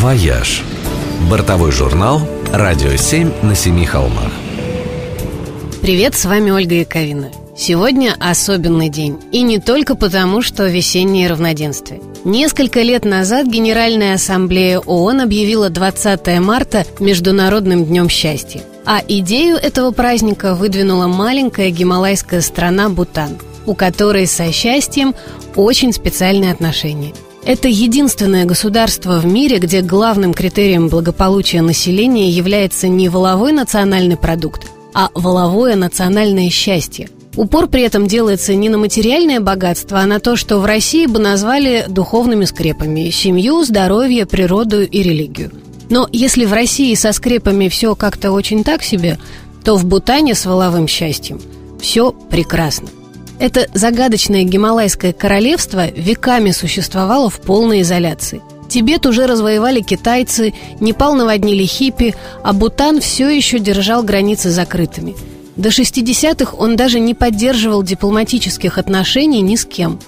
«Вояж». Бортовой журнал «Радио 7 на семи холмах». Привет, с вами Ольга Яковина. Сегодня особенный день. И не только потому, что весеннее равноденствие. Несколько лет назад Генеральная Ассамблея ООН объявила 20 марта Международным днем счастья. А идею этого праздника выдвинула маленькая гималайская страна Бутан, у которой со счастьем очень специальные отношения – это единственное государство в мире, где главным критерием благополучия населения является не воловой национальный продукт, а воловое национальное счастье. Упор при этом делается не на материальное богатство, а на то, что в России бы назвали духовными скрепами – семью, здоровье, природу и религию. Но если в России со скрепами все как-то очень так себе, то в Бутане с воловым счастьем все прекрасно. Это загадочное гималайское королевство веками существовало в полной изоляции. Тибет уже развоевали китайцы, Непал наводнили хиппи, а Бутан все еще держал границы закрытыми. До 60-х он даже не поддерживал дипломатических отношений ни с кем.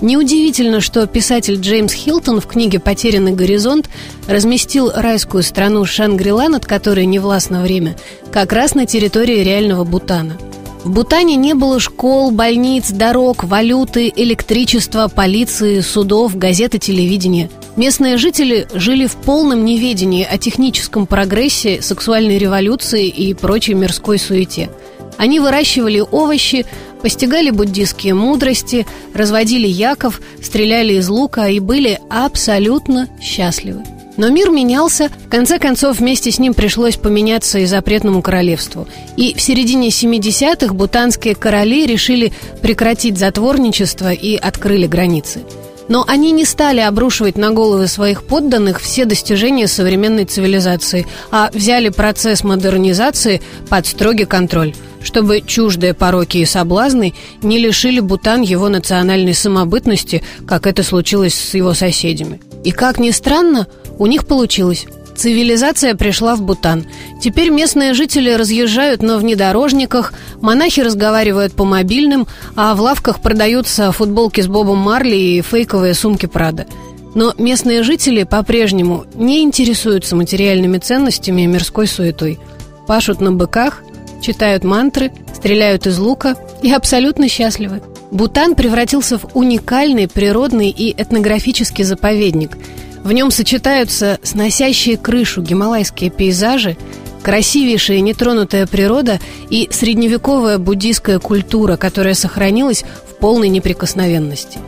Неудивительно, что писатель Джеймс Хилтон в книге «Потерянный горизонт» разместил райскую страну Шангрила, над которой не властно время, как раз на территории реального Бутана – в Бутане не было школ, больниц, дорог, валюты, электричества, полиции, судов, газет и телевидения. Местные жители жили в полном неведении о техническом прогрессе, сексуальной революции и прочей мирской суете. Они выращивали овощи, постигали буддийские мудрости, разводили яков, стреляли из лука и были абсолютно счастливы. Но мир менялся, в конце концов вместе с ним пришлось поменяться и запретному королевству. И в середине 70-х бутанские короли решили прекратить затворничество и открыли границы. Но они не стали обрушивать на головы своих подданных все достижения современной цивилизации, а взяли процесс модернизации под строгий контроль чтобы чуждые пороки и соблазны не лишили Бутан его национальной самобытности, как это случилось с его соседями. И как ни странно, у них получилось. Цивилизация пришла в Бутан. Теперь местные жители разъезжают на внедорожниках, монахи разговаривают по мобильным, а в лавках продаются футболки с Бобом Марли и фейковые сумки Прада. Но местные жители по-прежнему не интересуются материальными ценностями и мирской суетой. Пашут на быках, читают мантры, стреляют из лука и абсолютно счастливы. Бутан превратился в уникальный природный и этнографический заповедник – в нем сочетаются сносящие крышу гималайские пейзажи, красивейшая нетронутая природа и средневековая буддийская культура, которая сохранилась в полной неприкосновенности.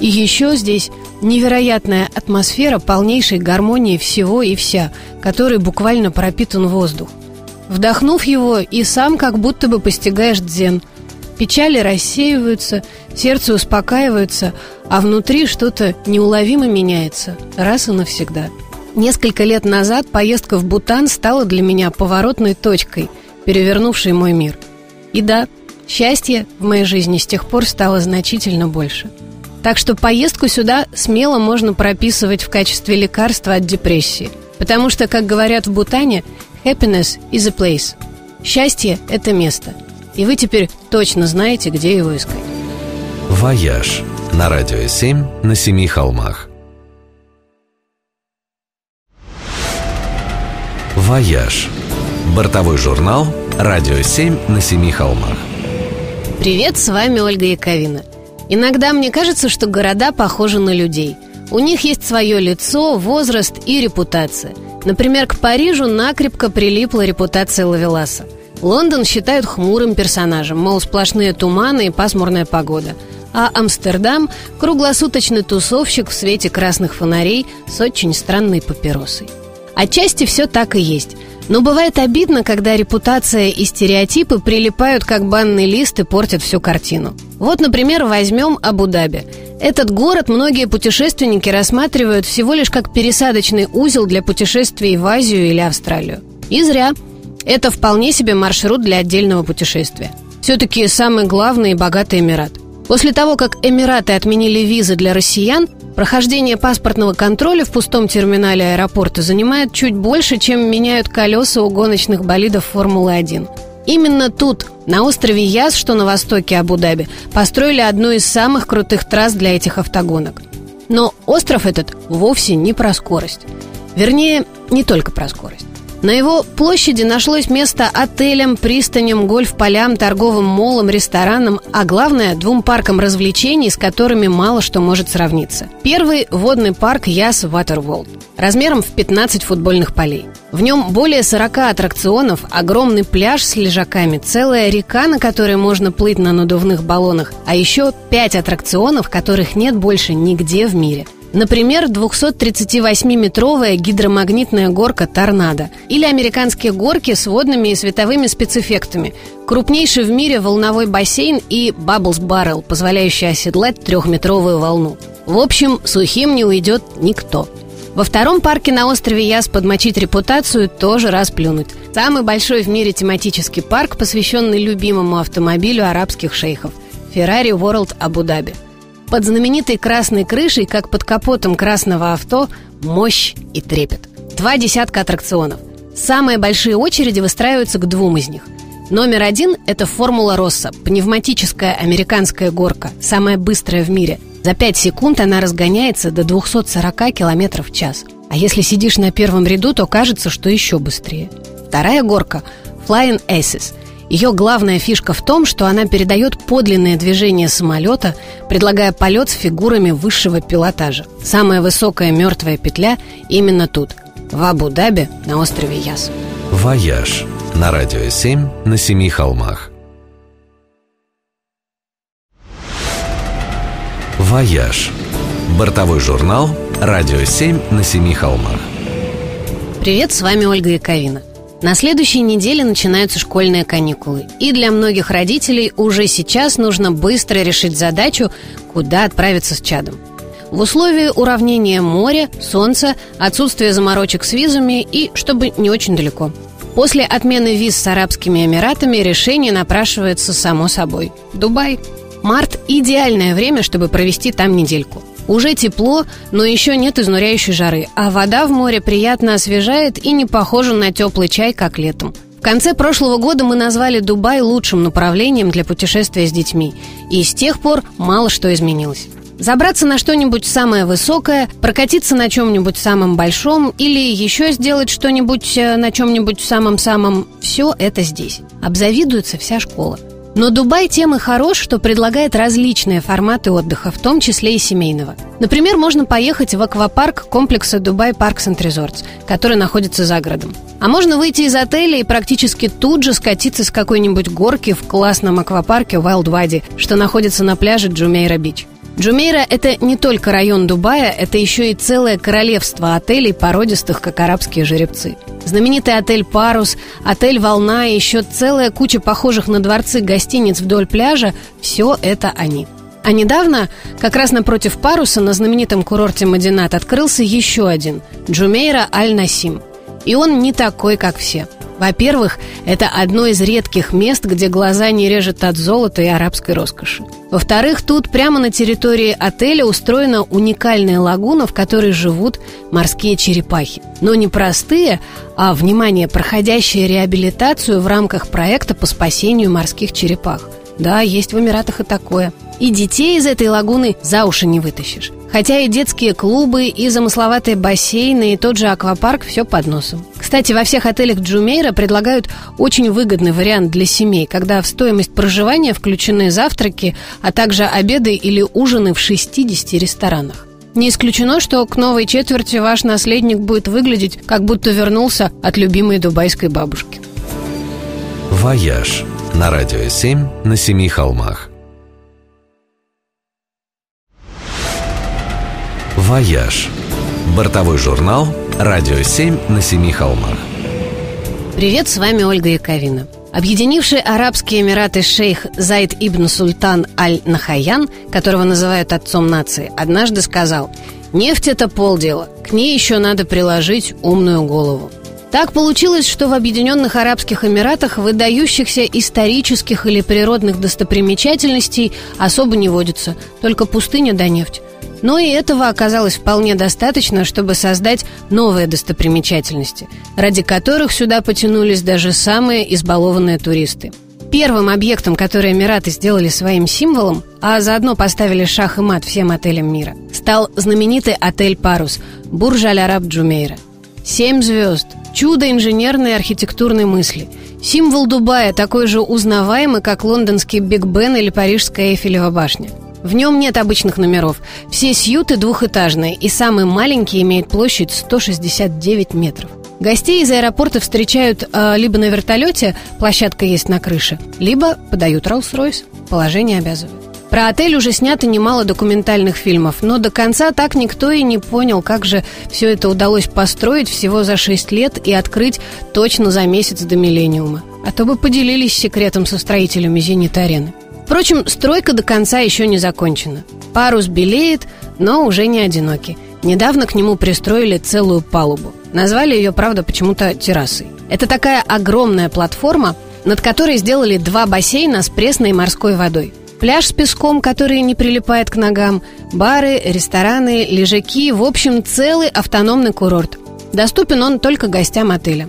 И еще здесь невероятная атмосфера полнейшей гармонии всего и вся, которой буквально пропитан воздух. Вдохнув его, и сам как будто бы постигаешь дзен – Печали рассеиваются, сердце успокаивается, а внутри что-то неуловимо меняется, раз и навсегда. Несколько лет назад поездка в Бутан стала для меня поворотной точкой, перевернувшей мой мир. И да, счастье в моей жизни с тех пор стало значительно больше. Так что поездку сюда смело можно прописывать в качестве лекарства от депрессии. Потому что, как говорят в Бутане, happiness is a place. Счастье – это место – и вы теперь точно знаете, где его искать. «Вояж» на Радио 7 на Семи холмах. «Вояж» – бортовой журнал «Радио 7 на Семи холмах». Привет, с вами Ольга Яковина. Иногда мне кажется, что города похожи на людей. У них есть свое лицо, возраст и репутация. Например, к Парижу накрепко прилипла репутация Лавеласа – Лондон считают хмурым персонажем, мол, сплошные туманы и пасмурная погода. А Амстердам – круглосуточный тусовщик в свете красных фонарей с очень странной папиросой. Отчасти все так и есть. Но бывает обидно, когда репутация и стереотипы прилипают как банный лист и портят всю картину. Вот, например, возьмем Абу-Даби. Этот город многие путешественники рассматривают всего лишь как пересадочный узел для путешествий в Азию или Австралию. И зря – это вполне себе маршрут для отдельного путешествия. Все-таки самый главный и богатый Эмират. После того, как Эмираты отменили визы для россиян, прохождение паспортного контроля в пустом терминале аэропорта занимает чуть больше, чем меняют колеса у гоночных болидов Формулы-1. Именно тут, на острове Яс, что на востоке Абу-Даби, построили одну из самых крутых трасс для этих автогонок. Но остров этот вовсе не про скорость. Вернее, не только про скорость. На его площади нашлось место отелям, пристаням, гольф-полям, торговым молам, ресторанам, а главное – двум паркам развлечений, с которыми мало что может сравниться. Первый – водный парк Яс Waterworld, размером в 15 футбольных полей. В нем более 40 аттракционов, огромный пляж с лежаками, целая река, на которой можно плыть на надувных баллонах, а еще 5 аттракционов, которых нет больше нигде в мире – Например, 238-метровая гидромагнитная горка «Торнадо» или американские горки с водными и световыми спецэффектами, крупнейший в мире волновой бассейн и «Bubbles Barrel», позволяющий оседлать трехметровую волну. В общем, сухим не уйдет никто. Во втором парке на острове Яс подмочить репутацию тоже расплюнуть. Самый большой в мире тематический парк, посвященный любимому автомобилю арабских шейхов – Ferrari World Абу-Даби – под знаменитой красной крышей, как под капотом красного авто, мощь и трепет. Два десятка аттракционов. Самые большие очереди выстраиваются к двум из них. Номер один – это «Формула Росса» – пневматическая американская горка, самая быстрая в мире. За 5 секунд она разгоняется до 240 км в час. А если сидишь на первом ряду, то кажется, что еще быстрее. Вторая горка – Flying Aces – ее главная фишка в том, что она передает подлинное движение самолета, предлагая полет с фигурами высшего пилотажа. Самая высокая мертвая петля именно тут, в Абу-Даби на острове Яс. «Вояж» на радио 7 на семи холмах. «Вояж» – бортовой журнал «Радио 7 на семи холмах». Привет, с вами Ольга Яковина. На следующей неделе начинаются школьные каникулы, и для многих родителей уже сейчас нужно быстро решить задачу, куда отправиться с чадом. В условии уравнения моря, солнца, отсутствия заморочек с визами и чтобы не очень далеко. После отмены виз с Арабскими Эмиратами решение напрашивается само собой. Дубай. Март – идеальное время, чтобы провести там недельку. Уже тепло, но еще нет изнуряющей жары, а вода в море приятно освежает и не похожа на теплый чай, как летом. В конце прошлого года мы назвали Дубай лучшим направлением для путешествия с детьми, и с тех пор мало что изменилось. Забраться на что-нибудь самое высокое, прокатиться на чем-нибудь самом большом или еще сделать что-нибудь э, на чем-нибудь самом-самом – все это здесь. Обзавидуется вся школа. Но Дубай тем и хорош, что предлагает различные форматы отдыха, в том числе и семейного. Например, можно поехать в аквапарк комплекса Dubai Parks and Resorts, который находится за городом. А можно выйти из отеля и практически тут же скатиться с какой-нибудь горки в классном аквапарке Wild Wadi, что находится на пляже Джумейра-Бич. Джумейра – это не только район Дубая, это еще и целое королевство отелей, породистых, как арабские жеребцы. Знаменитый отель «Парус», отель «Волна» и еще целая куча похожих на дворцы гостиниц вдоль пляжа – все это они. А недавно, как раз напротив «Паруса» на знаменитом курорте Мадинат открылся еще один – Джумейра Аль-Насим. И он не такой, как все – во-первых, это одно из редких мест, где глаза не режет от золота и арабской роскоши. Во-вторых, тут прямо на территории отеля устроена уникальная лагуна, в которой живут морские черепахи. Но не простые, а, внимание, проходящие реабилитацию в рамках проекта по спасению морских черепах. Да, есть в Эмиратах и такое. И детей из этой лагуны за уши не вытащишь. Хотя и детские клубы, и замысловатые бассейны, и тот же аквапарк все под носом. Кстати, во всех отелях Джумейра предлагают очень выгодный вариант для семей, когда в стоимость проживания включены завтраки, а также обеды или ужины в 60 ресторанах. Не исключено, что к новой четверти ваш наследник будет выглядеть, как будто вернулся от любимой дубайской бабушки. «Вояж» на радио 7 на семи холмах. «Вояж» – бортовой журнал «Радио 7 на семи холмах». Привет, с вами Ольга Яковина. Объединивший Арабские Эмираты шейх Зайд ибн Султан Аль-Нахаян, которого называют отцом нации, однажды сказал «Нефть – это полдела, к ней еще надо приложить умную голову». Так получилось, что в Объединенных Арабских Эмиратах выдающихся исторических или природных достопримечательностей особо не водится, только пустыня да нефть. Но и этого оказалось вполне достаточно, чтобы создать новые достопримечательности, ради которых сюда потянулись даже самые избалованные туристы. Первым объектом, который Эмираты сделали своим символом, а заодно поставили шах и мат всем отелям мира, стал знаменитый отель «Парус» Бурж Аль-Араб Джумейра. Семь звезд. Чудо инженерной и архитектурной мысли. Символ Дубая такой же узнаваемый, как лондонский Биг Бен или парижская Эйфелева башня. В нем нет обычных номеров. Все сьюты двухэтажные, и самый маленький имеет площадь 169 метров. Гостей из аэропорта встречают э, либо на вертолете, площадка есть на крыше, либо подают Роллс-Ройс. Положение обязывает. Про отель уже снято немало документальных фильмов, но до конца так никто и не понял, как же все это удалось построить всего за 6 лет и открыть точно за месяц до миллениума. А то бы поделились секретом со строителями «Зенит-арены». Впрочем, стройка до конца еще не закончена. Парус белеет, но уже не одинокий. Недавно к нему пристроили целую палубу. Назвали ее, правда, почему-то террасой. Это такая огромная платформа, над которой сделали два бассейна с пресной морской водой. Пляж с песком, который не прилипает к ногам, бары, рестораны, лежаки, в общем, целый автономный курорт. Доступен он только гостям отеля.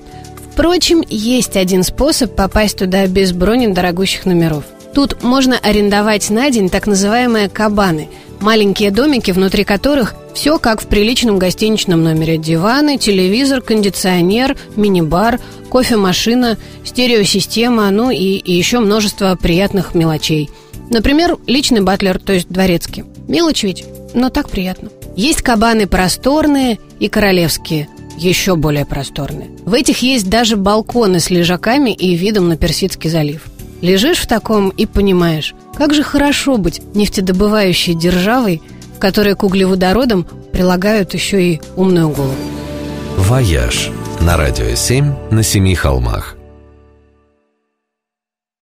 Впрочем, есть один способ попасть туда без брони дорогущих номеров. Тут можно арендовать на день так называемые кабаны – маленькие домики, внутри которых все как в приличном гостиничном номере. Диваны, телевизор, кондиционер, мини-бар, кофемашина, стереосистема, ну и, и еще множество приятных мелочей – Например, личный батлер, то есть дворецкий. Мелочь ведь, но так приятно. Есть кабаны просторные и королевские, еще более просторные. В этих есть даже балконы с лежаками и видом на Персидский залив. Лежишь в таком и понимаешь, как же хорошо быть нефтедобывающей державой, в которой к углеводородам прилагают еще и умную голову. «Вояж» на радио 7 на семи холмах.